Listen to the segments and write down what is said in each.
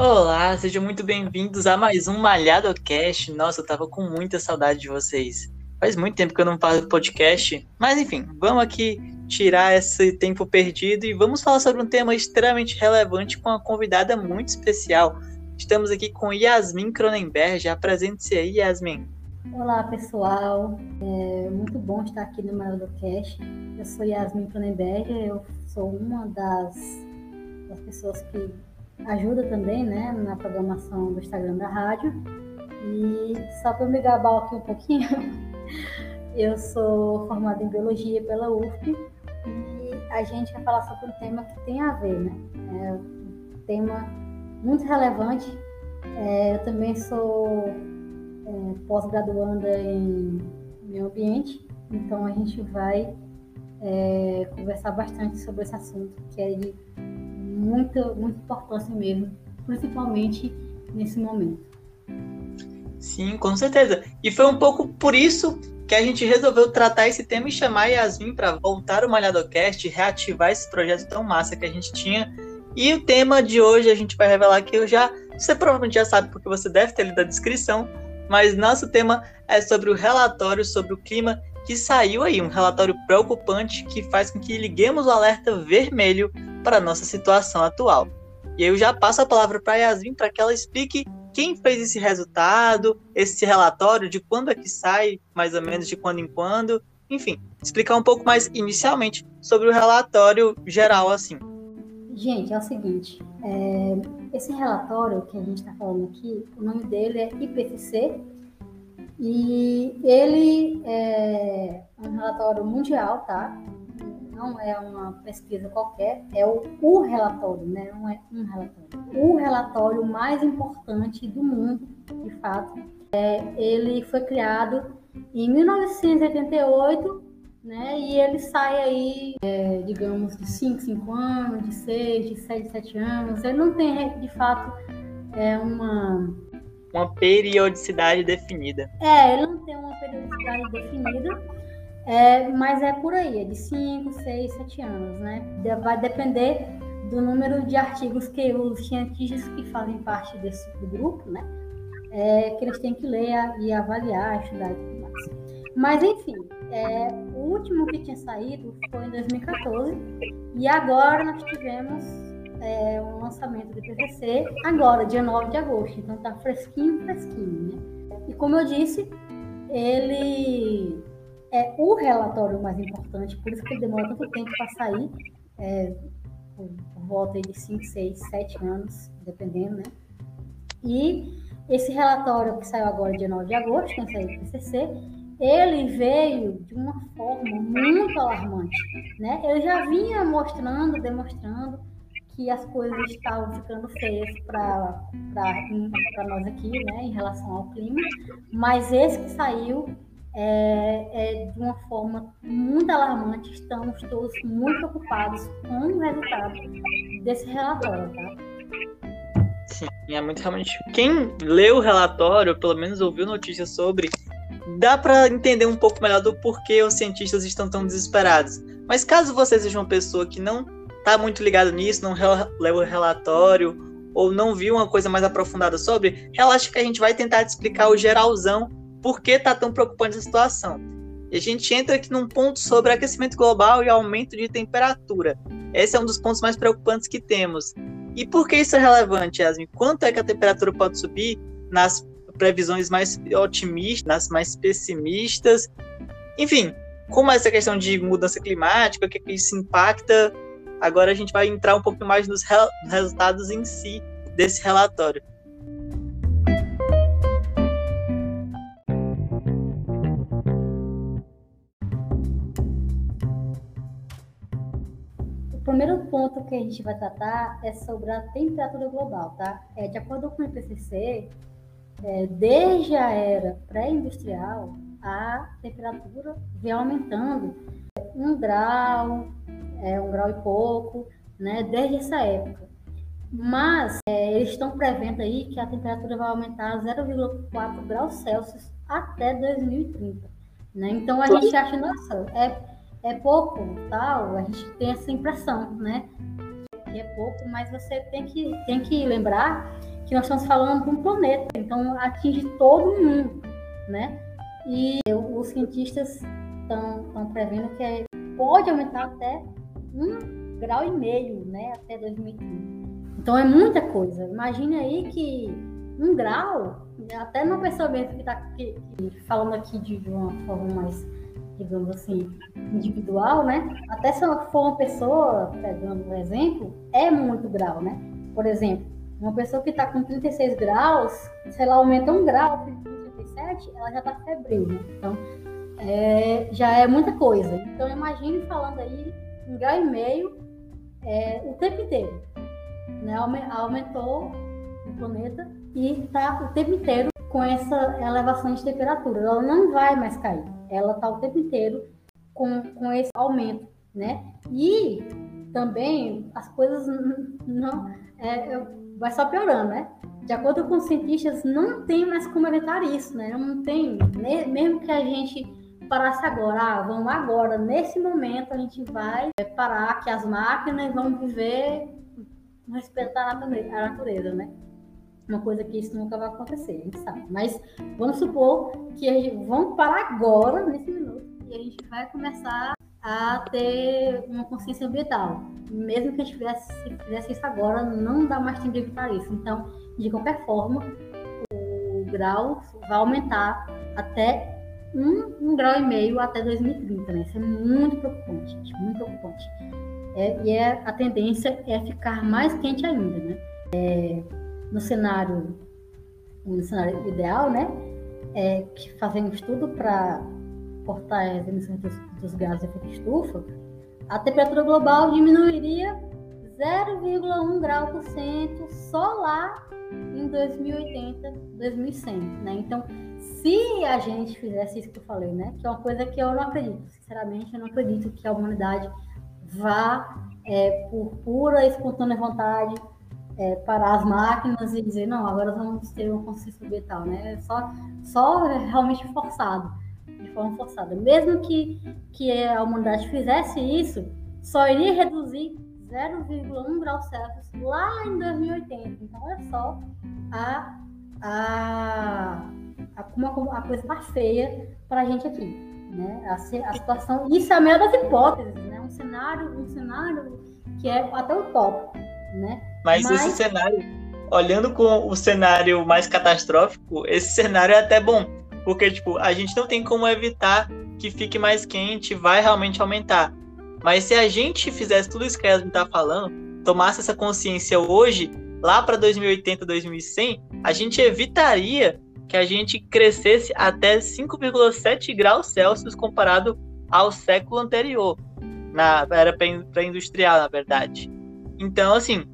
Olá, sejam muito bem-vindos a mais um Malhado Cast. Nossa, eu tava com muita saudade de vocês. Faz muito tempo que eu não faço podcast, mas enfim, vamos aqui tirar esse tempo perdido e vamos falar sobre um tema extremamente relevante com uma convidada muito especial. Estamos aqui com Yasmin Cronenberg. Apresente-se aí, Yasmin. Olá, pessoal. É muito bom estar aqui no Malhado Cast. Eu sou Yasmin Cronenberg, eu sou uma das, das pessoas que ajuda também né, na programação do Instagram da rádio. E só para me gabar aqui um pouquinho, eu sou formada em Biologia pela UFP e a gente vai falar sobre um tema que tem a ver, né? É um tema muito relevante. É, eu também sou é, pós-graduanda em meio ambiente, então a gente vai é, conversar bastante sobre esse assunto, que é de muita, muita importância mesmo, principalmente nesse momento. Sim, com certeza. E foi um pouco por isso que a gente resolveu tratar esse tema e chamar a Yasmin para voltar o Malhadocast reativar esse projeto tão massa que a gente tinha. E o tema de hoje a gente vai revelar que eu já. Você provavelmente já sabe porque você deve ter lido a descrição, mas nosso tema é sobre o relatório sobre o clima que saiu aí, um relatório preocupante que faz com que liguemos o alerta vermelho para a nossa situação atual. E eu já passo a palavra para a Yasmin para que ela explique quem fez esse resultado, esse relatório, de quando é que sai, mais ou menos de quando em quando, enfim, explicar um pouco mais inicialmente sobre o relatório geral assim. Gente, é o seguinte, é, esse relatório que a gente está falando aqui, o nome dele é IPCC, e ele é um relatório mundial, tá? Não é uma pesquisa qualquer, é o, o relatório, né? Não é um relatório. O relatório mais importante do mundo, de fato. É, ele foi criado em 1988, né? E ele sai aí, é, digamos, de 5, 5 anos, de 6, de 7, 7 anos. Ele não tem, de fato, é uma uma periodicidade definida. É, ele não tem uma periodicidade definida, é, mas é por aí, é de 5, 6, 7 anos, né? Vai depender do número de artigos que os cientistas que fazem parte desse grupo, né? É, que eles têm que ler e avaliar, estudar e tudo mais. Mas, enfim, é, o último que tinha saído foi em 2014 e agora nós tivemos é, um lançamento do PVC agora, dia 9 de agosto. Então tá fresquinho, fresquinho, né? E como eu disse, ele é o relatório mais importante, por isso que demora tanto tempo para sair, é, por volta de 5, 6, 7 anos, dependendo, né? E esse relatório que saiu agora, dia 9 de agosto, que saiu do PCC, ele veio de uma forma muito alarmante, né? Eu já vinha mostrando, demonstrando que as coisas estavam ficando feias para nós aqui, né, em relação ao clima, mas esse que saiu é, é, de uma forma muito alarmante. Estamos todos muito preocupados com o resultado desse relatório, tá? Sim, é muito realmente. Quem leu o relatório, pelo menos ouviu notícias sobre, dá para entender um pouco melhor do porquê os cientistas estão tão desesperados. Mas caso você seja uma pessoa que não tá muito ligado nisso, não leu o relatório ou não viu uma coisa mais aprofundada sobre, relaxa que a gente vai tentar te explicar o geralzão por que tá tão preocupante a situação. E a gente entra aqui num ponto sobre aquecimento global e aumento de temperatura. Esse é um dos pontos mais preocupantes que temos. E por que isso é relevante, Yasmin? Quanto é que a temperatura pode subir nas previsões mais otimistas, nas mais pessimistas? Enfim, como essa questão de mudança climática, o que, que isso impacta Agora a gente vai entrar um pouco mais nos resultados em si desse relatório. Primeiro ponto que a gente vai tratar é sobre a temperatura global, tá? É, de acordo com o IPCC, é, desde a era pré-industrial, a temperatura vem aumentando um grau, é, um grau e pouco, né, desde essa época. Mas é, eles estão prevendo aí que a temperatura vai aumentar 0,4 graus Celsius até 2030. Né? Então a gente acha, nossa, é, é pouco, tal, a gente tem essa impressão, né? Que é pouco, mas você tem que, tem que lembrar que nós estamos falando de um planeta, então atinge todo mundo, né? E os cientistas estão prevendo que é, pode aumentar até um grau e meio, né, até 2030. Então é muita coisa. Imagina aí que um grau, até uma pessoa mesmo que está falando aqui de uma forma mais digamos assim, individual, né? Até se for uma pessoa, pegando um exemplo, é muito grau, né? Por exemplo, uma pessoa que está com 36 graus, se ela aumenta um grau para 37, ela já está febril, né? Então, é, já é muita coisa. Então, imagine falando aí um grau e meio é, o tempo inteiro. Né? Aumentou o planeta e está o tempo inteiro com essa elevação de temperatura. Ela não vai mais cair ela está o tempo inteiro com, com esse aumento, né? E também as coisas não é, vai só piorando, né? De acordo com os cientistas, não tem mais como evitar isso, né? Não tem, mesmo que a gente parasse agora, ah, vamos agora, nesse momento a gente vai parar que as máquinas vão viver respeitar a natureza, né? Uma coisa que isso nunca vai acontecer, a gente sabe. Mas vamos supor que a gente, vamos parar agora, nesse minuto, e a gente vai começar a ter uma consciência ambiental. Mesmo que a gente fizesse, isso agora, não dá mais tempo de evitar isso. Então, de qualquer forma, o grau vai aumentar até um, um grau e meio até 2030, né? Isso é muito preocupante, gente, muito preocupante. É, e é, a tendência é ficar mais quente ainda, né? É, no cenário, no cenário ideal, né, é, que fazem um estudo para cortar as emissões dos, dos gases de efeito estufa, a temperatura global diminuiria 0,1 grau por cento só lá em 2080, 2100, né? Então, se a gente fizesse isso que eu falei, né, que é uma coisa que eu não acredito, sinceramente, eu não acredito que a humanidade vá é, por pura e espontânea vontade é, parar as máquinas e dizer, não, agora vamos ter uma consciência ambiental, né? Só, só realmente forçado, de forma forçada. Mesmo que, que a humanidade fizesse isso, só iria reduzir 0,1 grau Celsius lá em 2080. Então, olha só a, a, a, como a, coisa está feia para a gente aqui. Né? A, a situação, isso é a melhor das hipóteses, né? um cenário, um cenário que é até utópico. Né? Mas, Mas esse cenário, olhando com o cenário mais catastrófico, esse cenário é até bom. Porque, tipo, a gente não tem como evitar que fique mais quente, vai realmente aumentar. Mas se a gente fizesse tudo isso que a Yasmin tá falando, tomasse essa consciência hoje, lá para 2080, 2100, a gente evitaria que a gente crescesse até 5,7 graus Celsius comparado ao século anterior, na era pré-industrial, na verdade. Então, assim,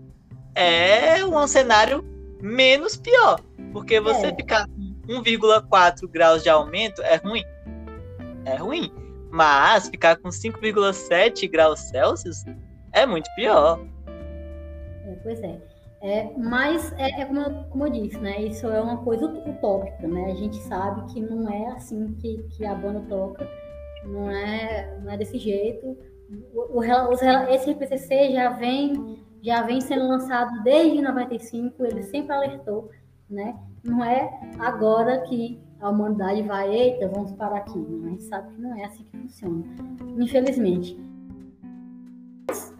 é um cenário menos pior. Porque você é. ficar com 1,4 graus de aumento é ruim. É ruim. Mas ficar com 5,7 graus Celsius é muito pior. É, pois é. é mas é, é como, eu, como, eu, disse, né? Isso é uma coisa utópica, né? A gente sabe que não é assim que, que a banda toca, não é, não é desse jeito. O, o, os, esse IPCC já vem já vem sendo lançado desde 95, ele sempre alertou, né? Não é agora que a humanidade vai, eita, vamos parar aqui. A gente sabe que não é assim que funciona, infelizmente.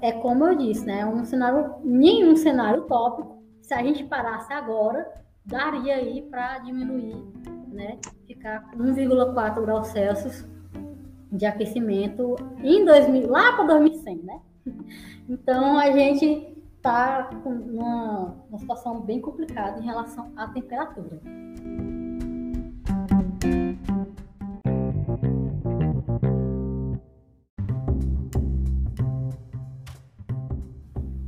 É como eu disse, né? Um cenário, nenhum cenário tópico. Se a gente parasse agora, daria aí para diminuir, né? Ficar 1,4 graus Celsius de aquecimento em 2000, lá para 2100, né? Então a gente está numa, numa situação bem complicada em relação à temperatura.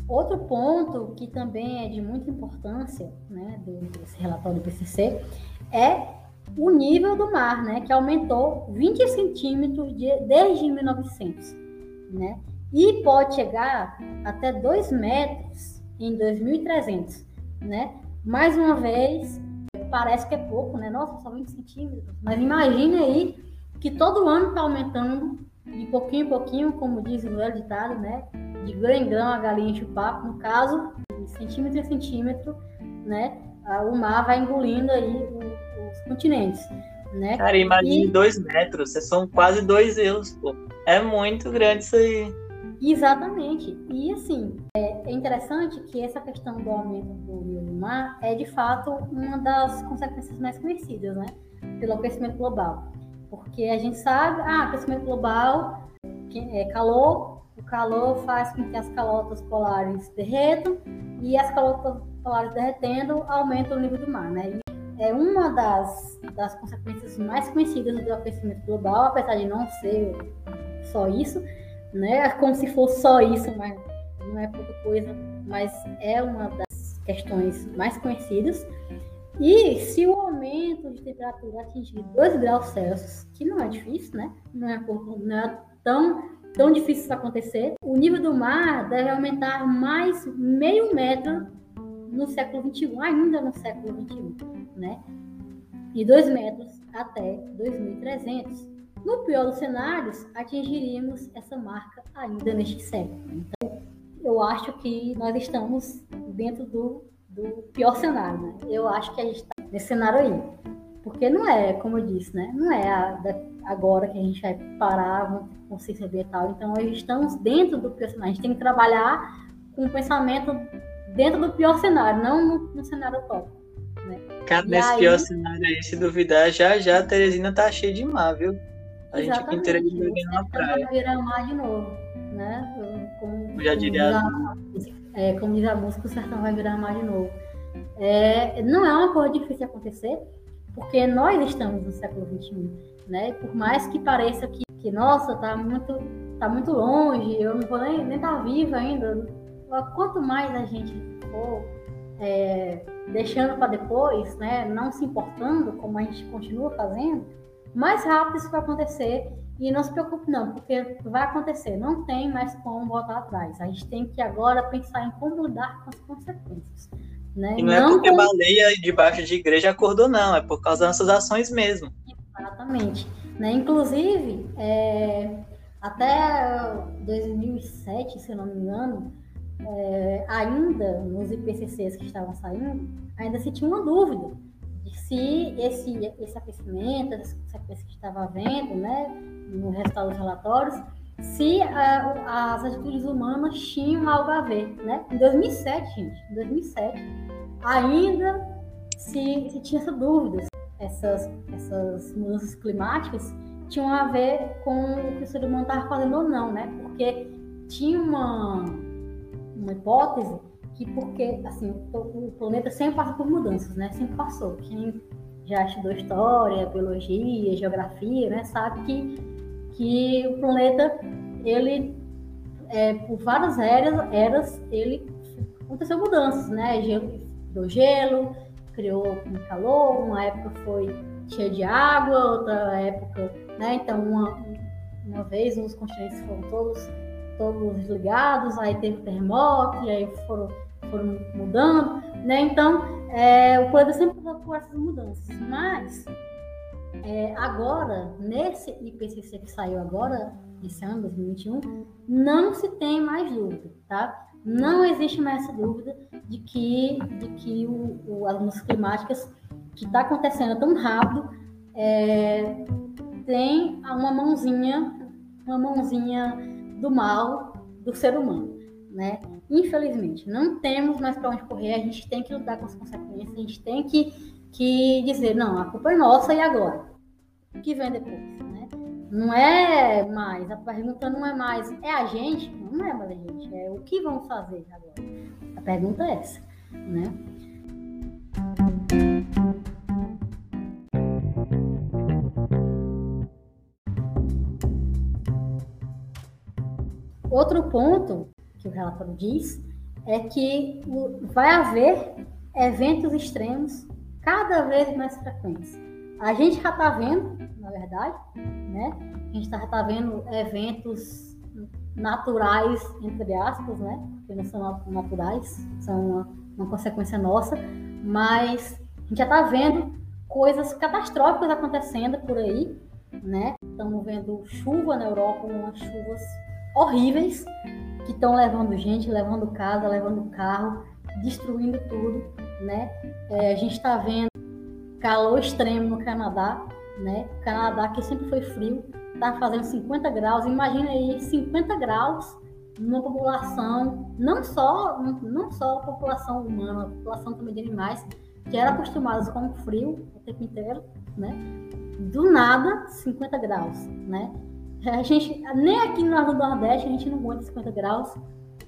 Outro ponto que também é de muita importância, né, desse relatório do PCC, é o nível do mar, né, que aumentou 20 centímetros de, desde 1900, né? E pode chegar até 2 metros em 2.300, né? Mais uma vez, parece que é pouco, né? Nossa, só 20 centímetros. Mas imagine aí que todo ano está aumentando de pouquinho em pouquinho, como diz o velho ditado, né? de grão em grão a galinha enche o papo, no caso, de centímetro em centímetro, né, o mar vai engolindo aí os continentes. Né? Cara, imagine e... dois metros, são quase dois euros, pô. É muito grande isso aí. Exatamente. E assim, é interessante que essa questão do aumento do nível do mar é de fato uma das consequências mais conhecidas, né? Pelo aquecimento global. Porque a gente sabe, ah, aquecimento global é calor, o calor faz com que as calotas polares derretam e as calotas polares derretendo aumentam o nível do mar, né? E é uma das, das consequências mais conhecidas do aquecimento global, apesar de não ser só isso, né? Como se fosse só isso, mas não é pouca coisa, mas é uma das questões mais conhecidas. E se o aumento de temperatura atingir 2 graus Celsius, que não é difícil, né? Não é, não é tão, tão difícil isso acontecer, o nível do mar deve aumentar mais meio metro no século XXI, ainda no século XXI, né? E 2 metros até 2300. No pior dos cenários, atingiríamos essa marca ainda neste século. Então, eu acho que nós estamos dentro do, do pior cenário, né? Eu acho que a gente está nesse cenário aí. Porque não é, como eu disse, né? Não é a, agora que a gente vai parar com consciência ambiental. Então, nós estamos dentro do pior cenário. A gente tem que trabalhar com o pensamento dentro do pior cenário, não no, no cenário top. Né? Cara, e nesse aí... pior cenário aí, se duvidar, já já a Teresina tá cheia de mar, viu? A gente inteira de na praia. Vai virar mar de novo, né? Como, já diria. é, como diz a música, o sertão vai virar mar de novo. É, não é uma coisa difícil de acontecer, porque nós estamos no século XXI, né? Por mais que pareça que, que nossa, tá muito, tá muito longe, eu não vou nem estar nem tá viva ainda. Quanto mais a gente for é, deixando para depois, né? Não se importando, como a gente continua fazendo, mais rápido isso vai acontecer. E não se preocupe não, porque vai acontecer, não tem mais como voltar atrás. A gente tem que agora pensar em como lidar com as consequências. Né? E não, é não é porque como... baleia debaixo de igreja acordou, não, é por causa das nossas ações mesmo. Exatamente. Né? Inclusive, é, até 2007, se não me engano, é, ainda nos IPCCs que estavam saindo, ainda se tinha uma dúvida se esse, esse aquecimento, essa consequência que estava havendo, né, no resultado dos relatórios, se a, as atitudes humanas tinham algo a ver, né? Em 2007, gente, em 2007, ainda se, se tinha essa dúvida, essas, essas mudanças climáticas tinham a ver com o que o ser humano estava fazendo ou não, né? Porque tinha uma, uma hipótese que porque assim o planeta sempre passa por mudanças, né? Sempre passou. Quem já estudou história, biologia, geografia, né, sabe que que o planeta ele é, por várias eras, eras ele aconteceu mudanças, né? Gelo, criou gelo, criou calor, uma época foi cheia de água, outra época, né? Então uma, uma vez os continentes foram todos todos ligados, aí teve terremoto, e aí foram foram mudando, né? Então, é, o planeta sempre por essas mudanças. Mas, é, agora, nesse IPCC que saiu agora, esse ano, 2021, não se tem mais dúvida, tá? Não existe mais essa dúvida de que, de que o, o, as mudanças climáticas que está acontecendo tão rápido é, tem uma mãozinha, uma mãozinha do mal do ser humano, né? Infelizmente, não temos mais para onde correr, a gente tem que lidar com as consequências, a gente tem que, que dizer, não, a culpa é nossa e agora? O que vem depois? Né? Não é mais, a pergunta não é mais, é a gente? Não é mais a gente, é o que vamos fazer agora? A pergunta é essa, né? Outro ponto que o relatório diz, é que vai haver eventos extremos cada vez mais frequentes. A gente já está vendo, na verdade, né? A gente já está vendo eventos naturais, entre aspas, né? Porque não são naturais, são uma, uma consequência nossa, mas a gente já está vendo coisas catastróficas acontecendo por aí, né? Estamos vendo chuva na Europa, umas chuvas horríveis, que estão levando gente, levando casa, levando carro, destruindo tudo, né? É, a gente está vendo calor extremo no Canadá, né? O Canadá que sempre foi frio, está fazendo 50 graus. Imagina aí 50 graus numa população, não só não só a população humana, a população também de animais que eram acostumados com o frio o tempo inteiro, né? Do nada 50 graus, né? A gente nem aqui no Nordeste a gente não aguenta 50 graus.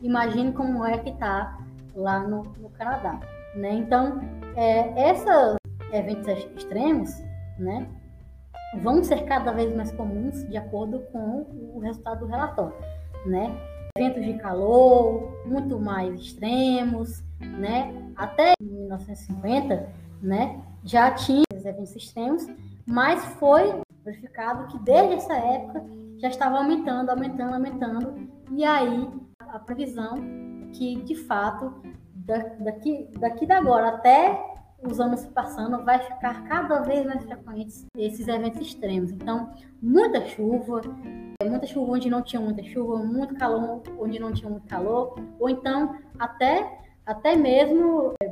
Imagine como é que tá lá no, no Canadá, né? Então, é, esses eventos extremos, né? vão ser cada vez mais comuns de acordo com o resultado do relatório, né? Eventos de calor muito mais extremos, né? Até 1950, né? Já tinha esses eventos extremos, mas foi verificado que desde essa época já estava aumentando, aumentando, aumentando, e aí a previsão que de fato daqui, daqui da agora até os anos passando, vai ficar cada vez mais frequentes esses eventos extremos. Então, muita chuva, muita chuva onde não tinha muita chuva, muito calor onde não tinha muito calor, ou então até, até mesmo é,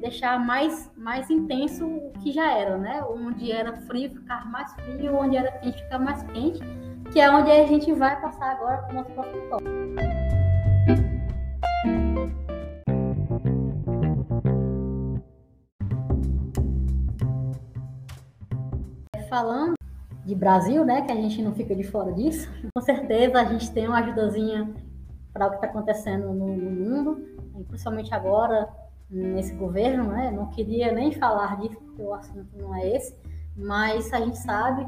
deixar mais, mais intenso o que já era, né? Onde era frio ficar mais frio, onde era quente ficar mais quente, que é onde a gente vai passar agora para o nosso próximo tópico. falando de Brasil, né, que a gente não fica de fora disso, com certeza a gente tem uma ajudazinha para o que está acontecendo no, no, mundo, principalmente agora nesse governo, né? Não queria nem falar disso porque o assunto não é esse, mas a gente sabe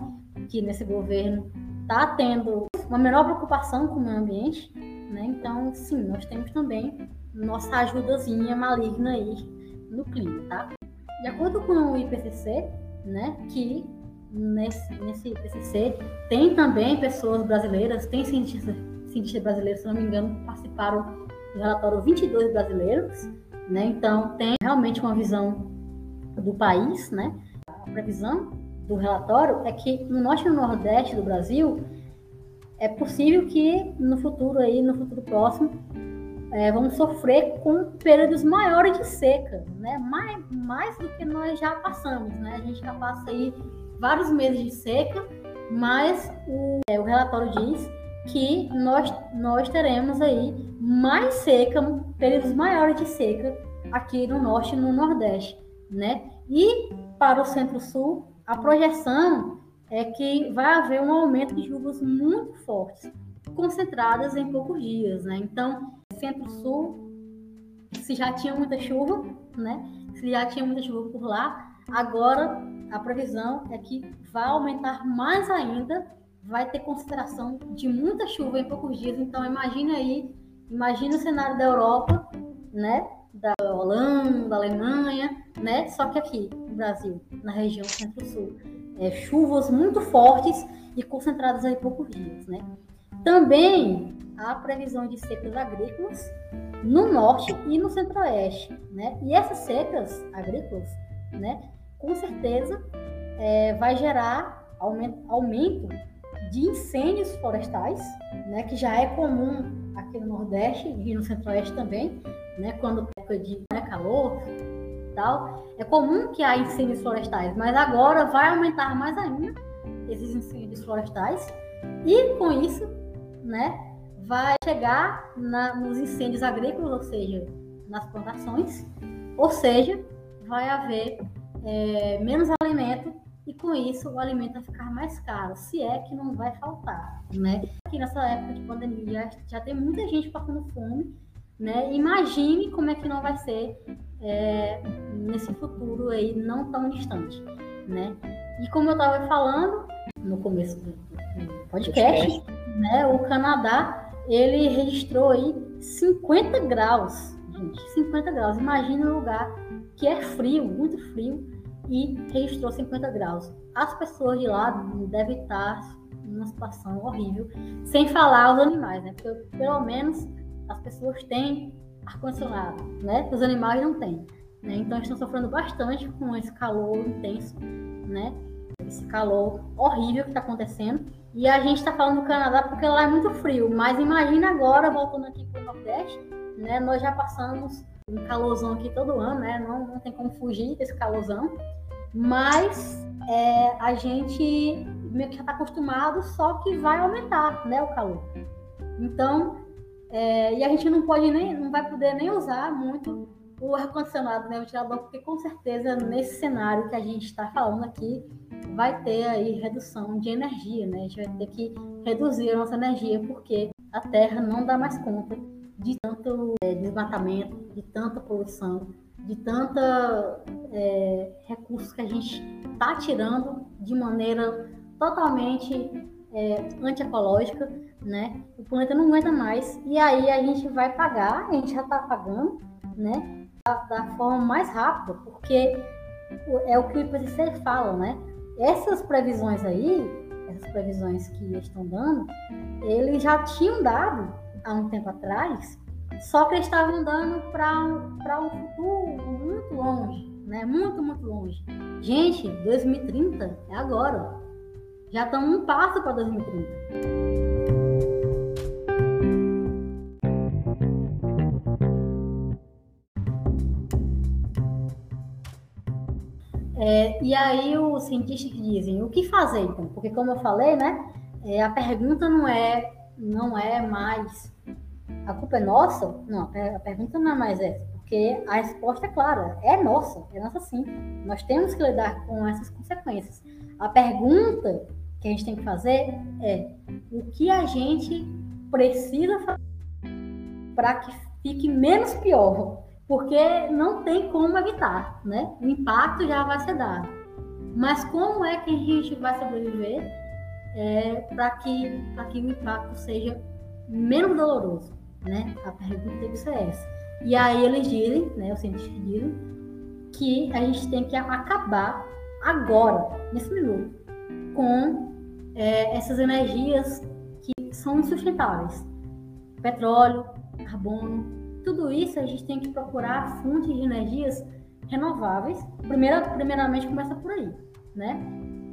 que nesse governo está tendo uma menor preocupação com o meio ambiente, né? Então, sim, nós temos também nossa ajudazinha maligna aí no clima, tá? De acordo com o IPCC, né, que nesse, nesse PCC. Tem também pessoas brasileiras, tem cientistas, cientistas brasileiros, se não me engano, participaram do relatório 22 brasileiros, né? Então, tem realmente uma visão do país, né? A previsão do relatório é que no norte e no nordeste do Brasil é possível que no futuro aí, no futuro próximo, é, vamos sofrer com períodos maiores de seca, né? Mais, mais do que nós já passamos, né? A gente já passa aí vários meses de seca, mas o, é, o relatório diz que nós, nós teremos aí mais seca, períodos maiores de seca aqui no norte e no nordeste, né? E para o centro-sul, a projeção é que vai haver um aumento de chuvas muito fortes, concentradas em poucos dias, né? Então, centro-sul, se já tinha muita chuva, né? Se já tinha muita chuva por lá, agora a previsão é que vai aumentar mais ainda, vai ter consideração de muita chuva em poucos dias. Então, imagine aí, imagine o cenário da Europa, né? Da Holanda, da Alemanha, né? Só que aqui, no Brasil, na região centro-sul, é, chuvas muito fortes e concentradas em poucos dias, né? Também há previsão de secas agrícolas no norte e no centro-oeste, né? E essas secas agrícolas, né? com certeza é, vai gerar aumento, aumento de incêndios florestais, né, que já é comum aqui no Nordeste e no Centro-Oeste também, né, quando época de calor tal, é comum que há incêndios florestais, mas agora vai aumentar mais ainda esses incêndios florestais e com isso, né, vai chegar na, nos incêndios agrícolas, ou seja, nas plantações, ou seja, vai haver é, menos alimento e com isso o alimento vai ficar mais caro, se é que não vai faltar, né? Aqui nessa época de pandemia já, tem muita gente passando fome, né? Imagine como é que não vai ser é, nesse futuro aí não tão distante, né? E como eu estava falando no começo do, podcast, né? O Canadá ele registrou aí 50 graus, gente, 50 graus. Imagina um lugar que é frio, muito frio, e registrou 50 graus. As pessoas de lá devem estar numa situação horrível, sem falar os animais, né? Porque pelo menos as pessoas têm ar-condicionado, né? Os animais não têm. Né? Então estão sofrendo bastante com esse calor intenso, né? Esse calor horrível que está acontecendo. E a gente está falando do Canadá porque lá é muito frio. Mas imagina agora, voltando aqui para do Nordeste, né? Nós já passamos um calorzão aqui todo ano, né? Não, não tem como fugir desse calorzão. Mas é, a gente meio que já está acostumado, só que vai aumentar, né, o calor. Então, é, e a gente não pode nem, não vai poder nem usar muito o ar-condicionado, né, o ventilador, porque com certeza nesse cenário que a gente está falando aqui, vai ter aí redução de energia, né? A gente vai ter que reduzir a nossa energia, porque a Terra não dá mais conta de tanto é, desmatamento, de tanta poluição, de tanta é, recursos que a gente está tirando de maneira totalmente é, antiecológica, né? O planeta não aguenta mais e aí a gente vai pagar, a gente já está pagando, né? Da, da, forma mais rápida, porque é o que o IPCC fala, né? Essas previsões aí, essas previsões que estão dando, eles já tinham dado há um tempo atrás, só que eles estavam dando para um futuro muito longe, né? Muito, muito longe. Gente, 2030 é agora. Já estamos um passo para 2030. É, e aí os cientistas dizem o que fazer então? Porque como eu falei, né? É, a pergunta não é não é mais a culpa é nossa? Não, a pergunta não é mais essa, porque a resposta é clara, é nossa, é nossa sim. Nós temos que lidar com essas consequências. A pergunta que a gente tem que fazer é o que a gente precisa fazer para que fique menos pior, porque não tem como evitar, né? O impacto já vai ser dado. Mas como é que a gente vai sobreviver é, para que, que o impacto seja menos doloroso, né? A pergunta que ser essa. E aí eles dizem, né, os cientistas dizem, que a gente tem que acabar agora, nesse minuto, com é, essas energias que são insustentáveis. Petróleo, carbono, tudo isso a gente tem que procurar fontes de energias renováveis. Primeira, primeiramente começa por aí, né?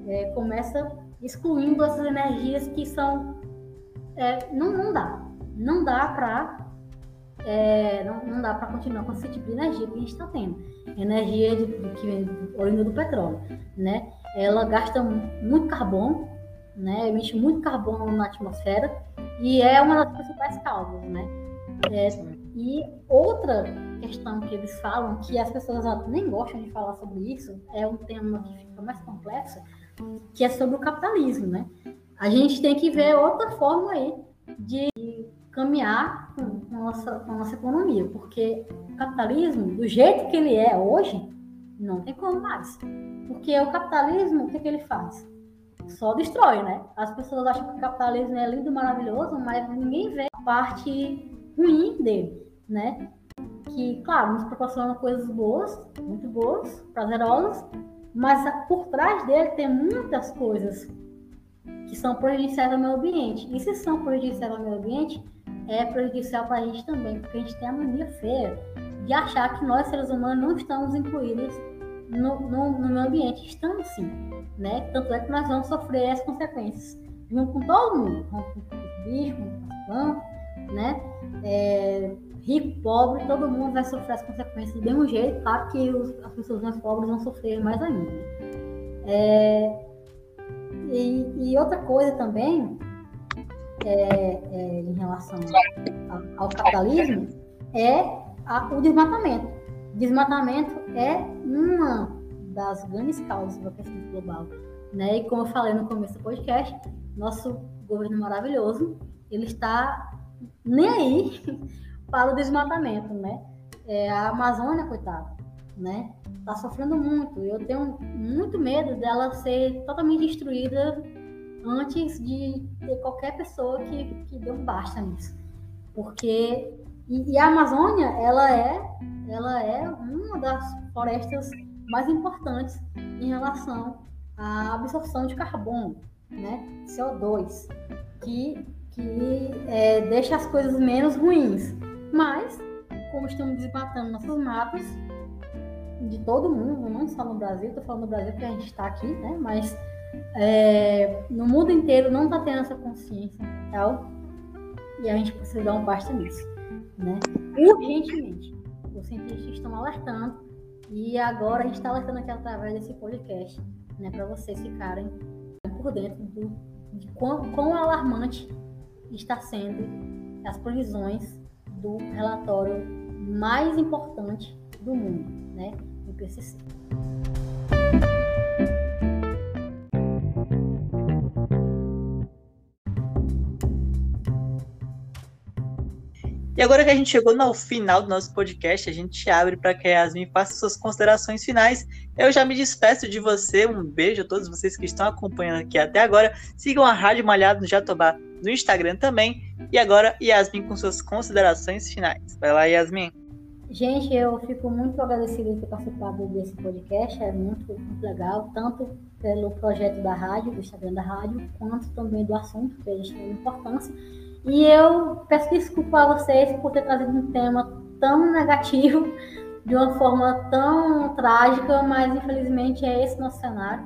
É, começa excluindo essas energias que são é, não, não dá, não dá para é, não, não, dá para continuar com esse tipo de energia que a gente está tendo, energia de, de, que vem oriunda do petróleo, né? Ela gasta muito carbono, né? Emite muito carbono na atmosfera e é uma das principais causas, né? É, e outra questão que eles falam, que as pessoas nem gostam de falar sobre isso, é um tema que fica mais complexo, que é sobre o capitalismo, né? A gente tem que ver outra forma aí de caminhar com, a nossa, com a nossa economia, porque o capitalismo, do jeito que ele é hoje, não tem como mais. Porque o capitalismo, o que, que ele faz? só destrói, né? As pessoas acham que o capitalismo é lindo, maravilhoso, mas ninguém vê a parte ruim dele, né? Que, claro, nos proporciona coisas boas, muito boas, prazerosas, mas por trás dele tem muitas coisas que são prejudiciais ao meio ambiente. E se são prejudiciais ao meio ambiente, é prejudicial para a gente também, porque a gente tem a mania feia de achar que nós, seres humanos, não estamos incluídos no, no, no meio ambiente. Estamos sim né? Tanto é que nós vamos sofrer as consequências, junto com todo mundo, com os bichos, com plantas, né? É, rico, pobre, todo mundo vai sofrer as consequências do mesmo jeito, claro que os, as pessoas mais pobres vão sofrer mais ainda. É, e, e, outra coisa também, é, é em relação ao, ao capitalismo, é a, o desmatamento. Desmatamento é uma das grandes causas do aquecimento global. Né? E como eu falei no começo do podcast, nosso governo maravilhoso, ele está nem aí para o desmatamento, né? É, a Amazônia, coitada, né? Está sofrendo muito. Eu tenho muito medo dela ser totalmente destruída antes de ter qualquer pessoa que, que dê um basta nisso. Porque e, e, a Amazônia, ela é, ela é uma das florestas mais importantes em relação à absorção de carbono, né? CO2, que, que é, deixa as coisas menos ruins. Mas, como estamos desmatando nossas matas, de todo mundo, não só no Brasil, estou falando do Brasil porque a gente está aqui, né? Mas é, no mundo inteiro não está tendo essa consciência tal, e a gente precisa dar um basta nisso. né? Urgentemente. Os cientistas estão alertando e agora a gente está alertando aqui através desse podcast, né, para vocês ficarem por dentro do, de quão, quão alarmante está sendo as previsões do relatório mais importante do mundo, né, o IPCC. E agora que a gente chegou no final do nosso podcast, a gente abre para que a Yasmin faça suas considerações finais. Eu já me despeço de você, um beijo a todos vocês que estão acompanhando aqui até agora. Sigam a Rádio Malhado no Jatobá no Instagram também. E agora, Yasmin com suas considerações finais. Vai lá, Yasmin. Gente, eu fico muito agradecida de ter participado desse podcast, é muito, muito legal, tanto pelo projeto da rádio, do Instagram da rádio, quanto também do assunto, que gente tem importância. E eu peço desculpa a vocês por ter trazido um tema tão negativo, de uma forma tão trágica, mas infelizmente é esse nosso cenário,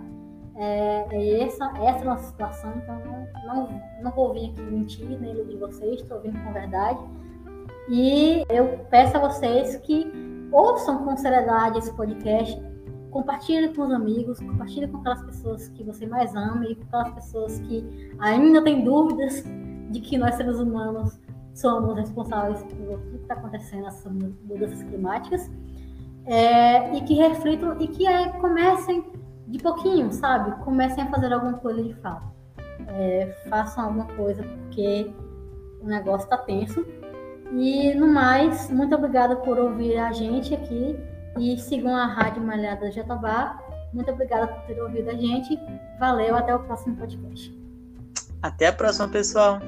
é, é essa, essa é nossa situação, então não, não, não vou vir aqui mentir nem iludir vocês, estou vindo com verdade. E eu peço a vocês que ouçam com seriedade esse podcast, compartilhem com os amigos, compartilhem com aquelas pessoas que você mais ama e com aquelas pessoas que ainda têm dúvidas de que nós seres humanos somos responsáveis por tudo que está acontecendo nessas mudanças climáticas é, e que reflitam e que é, comecem de pouquinho, sabe? Comecem a fazer alguma coisa de fato. É, façam alguma coisa porque o negócio está tenso. E no mais, muito obrigada por ouvir a gente aqui e sigam a Rádio Malhada Jatobá. Muito obrigada por ter ouvido a gente. Valeu, até o próximo podcast. Até a próxima, pessoal.